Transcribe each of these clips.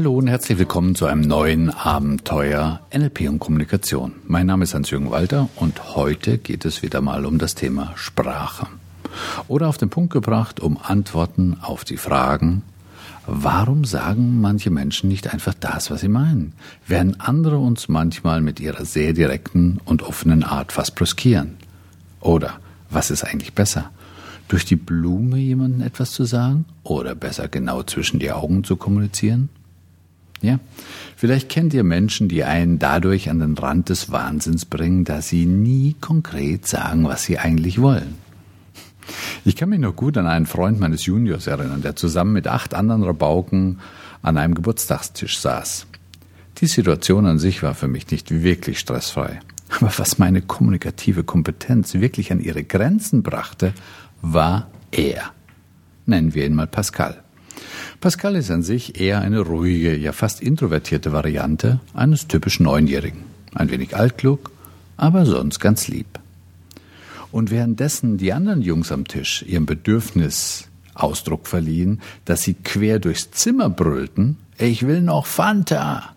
Hallo und herzlich willkommen zu einem neuen Abenteuer NLP und Kommunikation. Mein Name ist Hans-Jürgen Walter und heute geht es wieder mal um das Thema Sprache. Oder auf den Punkt gebracht, um Antworten auf die Fragen, warum sagen manche Menschen nicht einfach das, was sie meinen, während andere uns manchmal mit ihrer sehr direkten und offenen Art fast brüskieren? Oder was ist eigentlich besser? Durch die Blume jemandem etwas zu sagen oder besser genau zwischen die Augen zu kommunizieren? Ja, vielleicht kennt ihr Menschen, die einen dadurch an den Rand des Wahnsinns bringen, dass sie nie konkret sagen, was sie eigentlich wollen. Ich kann mich noch gut an einen Freund meines Juniors erinnern, der zusammen mit acht anderen Rabauken an einem Geburtstagstisch saß. Die Situation an sich war für mich nicht wirklich stressfrei. Aber was meine kommunikative Kompetenz wirklich an ihre Grenzen brachte, war er. Nennen wir ihn mal Pascal. Pascal ist an sich eher eine ruhige, ja fast introvertierte Variante eines typischen Neunjährigen. Ein wenig altklug, aber sonst ganz lieb. Und währenddessen die anderen Jungs am Tisch ihrem Bedürfnis Ausdruck verliehen, dass sie quer durchs Zimmer brüllten, ich will noch Fanta,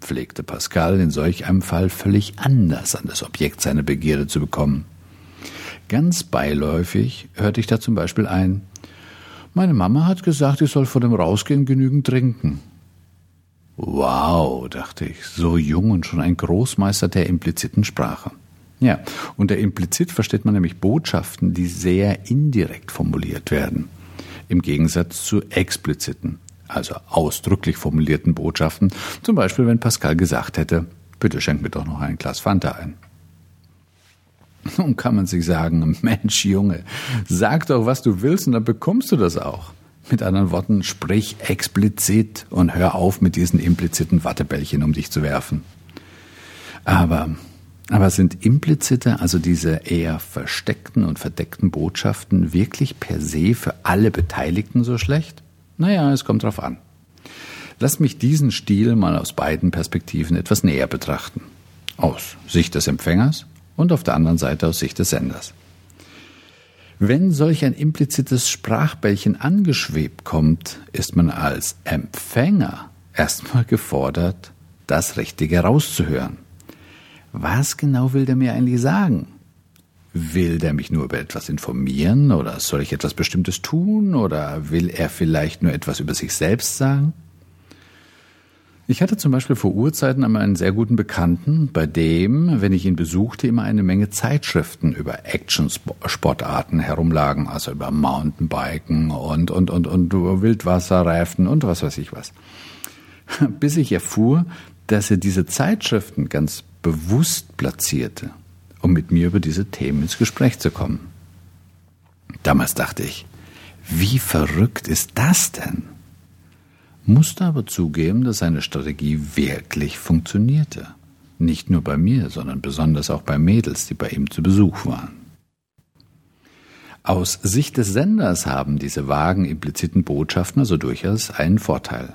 pflegte Pascal in solch einem Fall völlig anders an das Objekt seiner Begierde zu bekommen. Ganz beiläufig hörte ich da zum Beispiel ein, meine Mama hat gesagt, ich soll vor dem Rausgehen genügend trinken. Wow, dachte ich, so jung und schon ein Großmeister der impliziten Sprache. Ja, unter implizit versteht man nämlich Botschaften, die sehr indirekt formuliert werden. Im Gegensatz zu expliziten, also ausdrücklich formulierten Botschaften. Zum Beispiel, wenn Pascal gesagt hätte, bitte schenk mir doch noch ein Glas Fanta ein. Nun kann man sich sagen, Mensch Junge, sag doch, was du willst und dann bekommst du das auch. Mit anderen Worten, sprich explizit und hör auf mit diesen impliziten Wattebällchen um dich zu werfen. Aber, aber sind implizite, also diese eher versteckten und verdeckten Botschaften wirklich per se für alle Beteiligten so schlecht? Naja, es kommt drauf an. Lass mich diesen Stil mal aus beiden Perspektiven etwas näher betrachten. Aus Sicht des Empfängers und auf der anderen Seite aus Sicht des Senders. Wenn solch ein implizites Sprachbällchen angeschwebt kommt, ist man als Empfänger erstmal gefordert, das Richtige rauszuhören. Was genau will der mir eigentlich sagen? Will der mich nur über etwas informieren oder soll ich etwas Bestimmtes tun oder will er vielleicht nur etwas über sich selbst sagen? Ich hatte zum Beispiel vor Urzeiten einmal einen sehr guten Bekannten, bei dem, wenn ich ihn besuchte, immer eine Menge Zeitschriften über Action-Sportarten herumlagen, also über Mountainbiken und, und, und, und Wildwasserreifen und was weiß ich was. Bis ich erfuhr, dass er diese Zeitschriften ganz bewusst platzierte, um mit mir über diese Themen ins Gespräch zu kommen. Damals dachte ich, wie verrückt ist das denn? Musste aber zugeben, dass seine Strategie wirklich funktionierte. Nicht nur bei mir, sondern besonders auch bei Mädels, die bei ihm zu Besuch waren. Aus Sicht des Senders haben diese vagen impliziten Botschaften also durchaus einen Vorteil.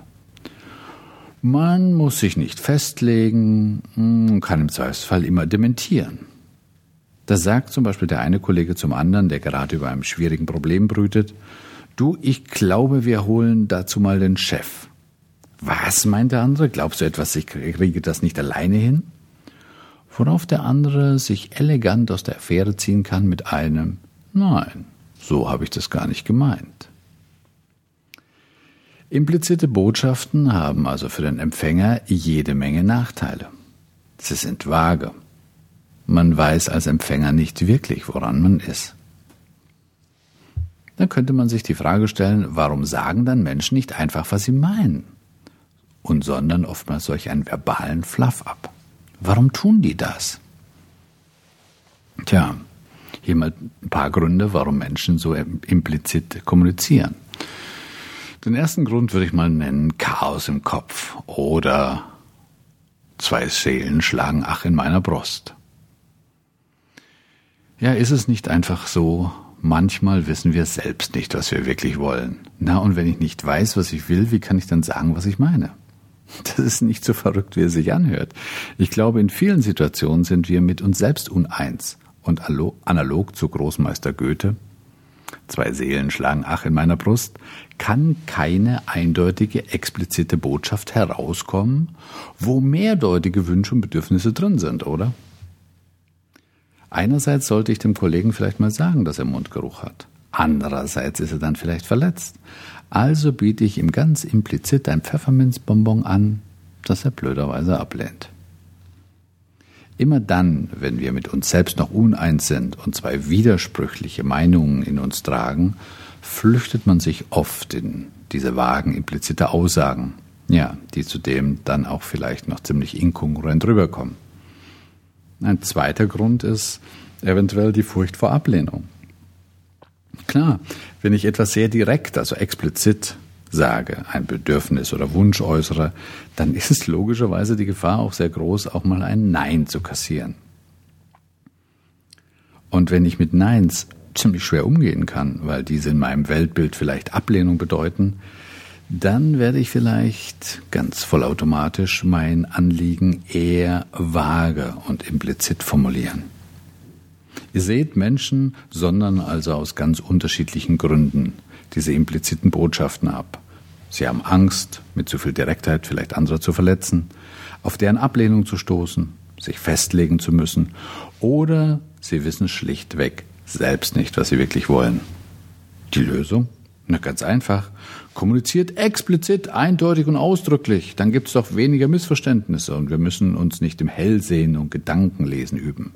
Man muss sich nicht festlegen und hm, kann im Zweifelsfall immer dementieren. Da sagt zum Beispiel der eine Kollege zum anderen, der gerade über einem schwierigen Problem brütet, Du, ich glaube, wir holen dazu mal den Chef. Was, meint der andere? Glaubst du etwas, ich kriege das nicht alleine hin? Worauf der andere sich elegant aus der Affäre ziehen kann mit einem Nein, so habe ich das gar nicht gemeint. Implizite Botschaften haben also für den Empfänger jede Menge Nachteile. Sie sind vage. Man weiß als Empfänger nicht wirklich, woran man ist dann könnte man sich die Frage stellen, warum sagen dann Menschen nicht einfach, was sie meinen? Und sondern oftmals solch einen verbalen Fluff ab. Warum tun die das? Tja, hier mal ein paar Gründe, warum Menschen so implizit kommunizieren. Den ersten Grund würde ich mal nennen Chaos im Kopf oder zwei Seelen schlagen ach in meiner Brust. Ja, ist es nicht einfach so, manchmal wissen wir selbst nicht, was wir wirklich wollen. Na, und wenn ich nicht weiß, was ich will, wie kann ich dann sagen, was ich meine? Das ist nicht so verrückt, wie es sich anhört. Ich glaube, in vielen Situationen sind wir mit uns selbst uneins. Und analog zu Großmeister Goethe, zwei Seelen schlagen ach in meiner Brust, kann keine eindeutige, explizite Botschaft herauskommen, wo mehrdeutige Wünsche und Bedürfnisse drin sind, oder? Einerseits sollte ich dem Kollegen vielleicht mal sagen, dass er Mundgeruch hat. Andererseits ist er dann vielleicht verletzt. Also biete ich ihm ganz implizit ein Pfefferminzbonbon an, das er blöderweise ablehnt. Immer dann, wenn wir mit uns selbst noch uneins sind und zwei widersprüchliche Meinungen in uns tragen, flüchtet man sich oft in diese vagen implizite Aussagen, ja, die zudem dann auch vielleicht noch ziemlich inkongruent rüberkommen. Ein zweiter Grund ist eventuell die Furcht vor Ablehnung. Klar, wenn ich etwas sehr direkt, also explizit sage, ein Bedürfnis oder Wunsch äußere, dann ist es logischerweise die Gefahr auch sehr groß, auch mal ein Nein zu kassieren. Und wenn ich mit Neins ziemlich schwer umgehen kann, weil diese in meinem Weltbild vielleicht Ablehnung bedeuten, dann werde ich vielleicht ganz vollautomatisch mein Anliegen eher vage und implizit formulieren. Ihr seht, Menschen sondern also aus ganz unterschiedlichen Gründen diese impliziten Botschaften ab. Sie haben Angst, mit zu viel Direktheit vielleicht andere zu verletzen, auf deren Ablehnung zu stoßen, sich festlegen zu müssen, oder sie wissen schlichtweg selbst nicht, was sie wirklich wollen. Die Lösung? Na ganz einfach. Kommuniziert explizit, eindeutig und ausdrücklich, dann gibt es doch weniger Missverständnisse und wir müssen uns nicht im Hellsehen und Gedankenlesen üben.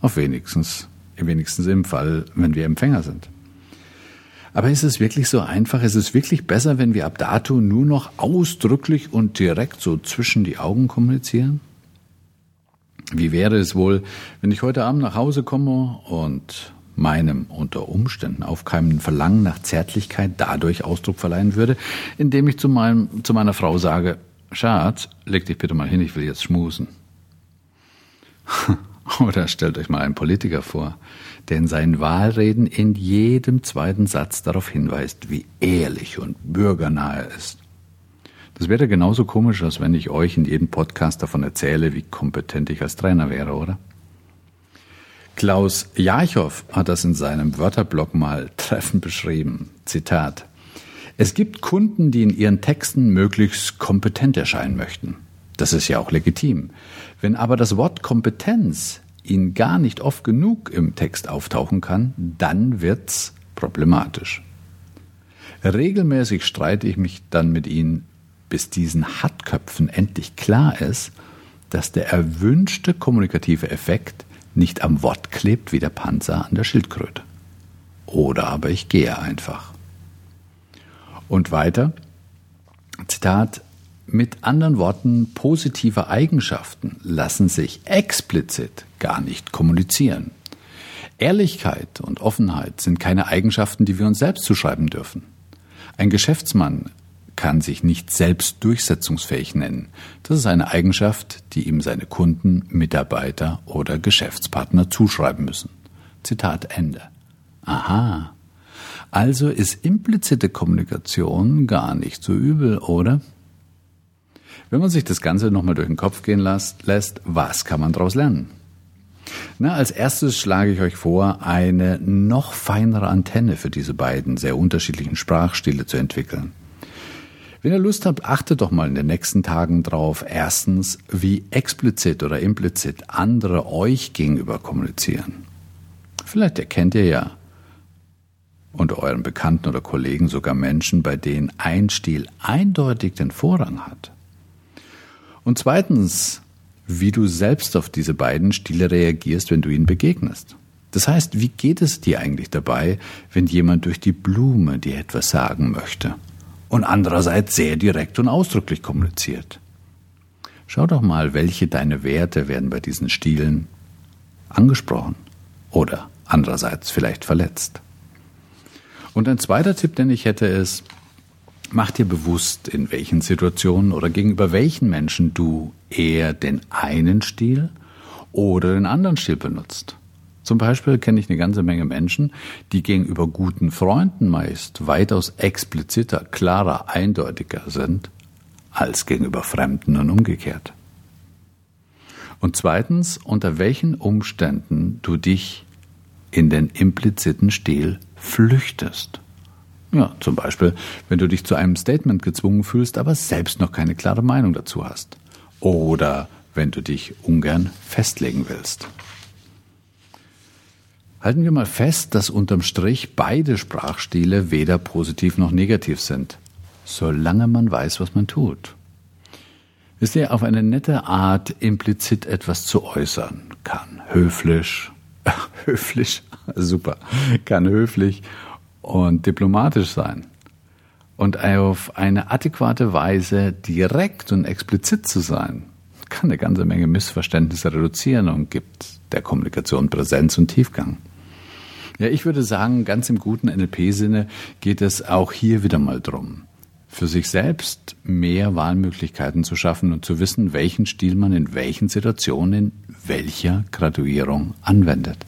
Auf wenigstens, wenigstens im Fall, wenn wir Empfänger sind. Aber ist es wirklich so einfach? Ist es wirklich besser, wenn wir ab dato nur noch ausdrücklich und direkt so zwischen die Augen kommunizieren? Wie wäre es wohl, wenn ich heute Abend nach Hause komme und meinem unter Umständen aufkeimenden Verlangen nach Zärtlichkeit dadurch Ausdruck verleihen würde, indem ich zu, meinem, zu meiner Frau sage, Schatz, leg dich bitte mal hin, ich will jetzt schmusen. Oder stellt euch mal einen Politiker vor, der in seinen Wahlreden in jedem zweiten Satz darauf hinweist, wie ehrlich und bürgernah er ist. Das wäre genauso komisch, als wenn ich euch in jedem Podcast davon erzähle, wie kompetent ich als Trainer wäre, oder? Klaus Jarchow hat das in seinem Wörterblock mal treffend beschrieben. Zitat. Es gibt Kunden, die in ihren Texten möglichst kompetent erscheinen möchten. Das ist ja auch legitim. Wenn aber das Wort Kompetenz Ihnen gar nicht oft genug im Text auftauchen kann, dann wird's problematisch. Regelmäßig streite ich mich dann mit Ihnen, bis diesen Hartköpfen endlich klar ist, dass der erwünschte kommunikative Effekt nicht am Wort klebt wie der Panzer an der Schildkröte. Oder aber ich gehe einfach. Und weiter, Zitat, mit anderen Worten, positive Eigenschaften lassen sich explizit gar nicht kommunizieren. Ehrlichkeit und Offenheit sind keine Eigenschaften, die wir uns selbst zuschreiben dürfen. Ein Geschäftsmann kann sich nicht selbst durchsetzungsfähig nennen. Das ist eine Eigenschaft, die ihm seine Kunden, Mitarbeiter oder Geschäftspartner zuschreiben müssen. Zitat Ende. Aha. Also ist implizite Kommunikation gar nicht so übel, oder? Wenn man sich das Ganze nochmal durch den Kopf gehen lässt, was kann man daraus lernen? Na, als erstes schlage ich euch vor, eine noch feinere Antenne für diese beiden sehr unterschiedlichen Sprachstile zu entwickeln. Wenn ihr Lust habt, achtet doch mal in den nächsten Tagen drauf, erstens, wie explizit oder implizit andere euch gegenüber kommunizieren. Vielleicht erkennt ihr ja unter euren Bekannten oder Kollegen sogar Menschen, bei denen ein Stil eindeutig den Vorrang hat. Und zweitens, wie du selbst auf diese beiden Stile reagierst, wenn du ihnen begegnest. Das heißt, wie geht es dir eigentlich dabei, wenn jemand durch die Blume dir etwas sagen möchte und andererseits sehr direkt und ausdrücklich kommuniziert? Schau doch mal, welche deine Werte werden bei diesen Stilen angesprochen oder andererseits vielleicht verletzt. Und ein zweiter Tipp, den ich hätte, ist, Mach dir bewusst, in welchen Situationen oder gegenüber welchen Menschen du eher den einen Stil oder den anderen Stil benutzt. Zum Beispiel kenne ich eine ganze Menge Menschen, die gegenüber guten Freunden meist weitaus expliziter, klarer, eindeutiger sind als gegenüber Fremden und umgekehrt. Und zweitens, unter welchen Umständen du dich in den impliziten Stil flüchtest. Ja, zum Beispiel, wenn du dich zu einem Statement gezwungen fühlst, aber selbst noch keine klare Meinung dazu hast. Oder wenn du dich ungern festlegen willst. Halten wir mal fest, dass unterm Strich beide Sprachstile weder positiv noch negativ sind, solange man weiß, was man tut. Ist er auf eine nette Art implizit etwas zu äußern kann. Höflich, höflich, super, kann höflich und diplomatisch sein. Und auf eine adäquate Weise direkt und explizit zu sein, kann eine ganze Menge Missverständnisse reduzieren und gibt der Kommunikation Präsenz und Tiefgang. Ja, ich würde sagen, ganz im guten NLP-Sinne geht es auch hier wieder mal drum, für sich selbst mehr Wahlmöglichkeiten zu schaffen und zu wissen, welchen Stil man in welchen Situationen, welcher Graduierung anwendet.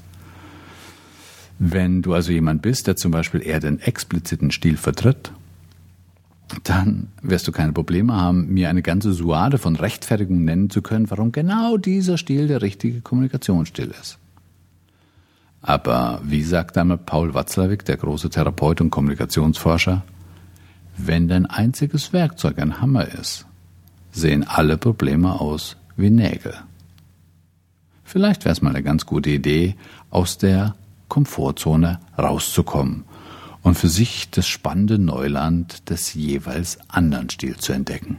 Wenn du also jemand bist, der zum Beispiel eher den expliziten Stil vertritt, dann wirst du keine Probleme haben, mir eine ganze Suade von Rechtfertigungen nennen zu können, warum genau dieser Stil der richtige Kommunikationsstil ist. Aber wie sagt einmal Paul Watzlawick, der große Therapeut und Kommunikationsforscher, wenn dein einziges Werkzeug ein Hammer ist, sehen alle Probleme aus wie Nägel. Vielleicht wäre es mal eine ganz gute Idee, aus der Komfortzone rauszukommen und für sich das spannende Neuland des jeweils anderen Stils zu entdecken.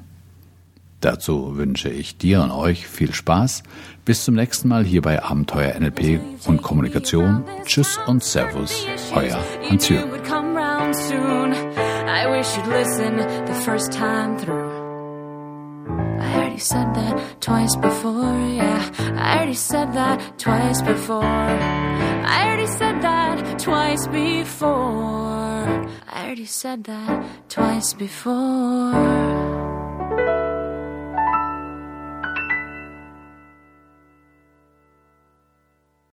Dazu wünsche ich dir und euch viel Spaß. Bis zum nächsten Mal hier bei Abenteuer NLP und Kommunikation. Tschüss und Servus, euer twice before. I already said that twice before.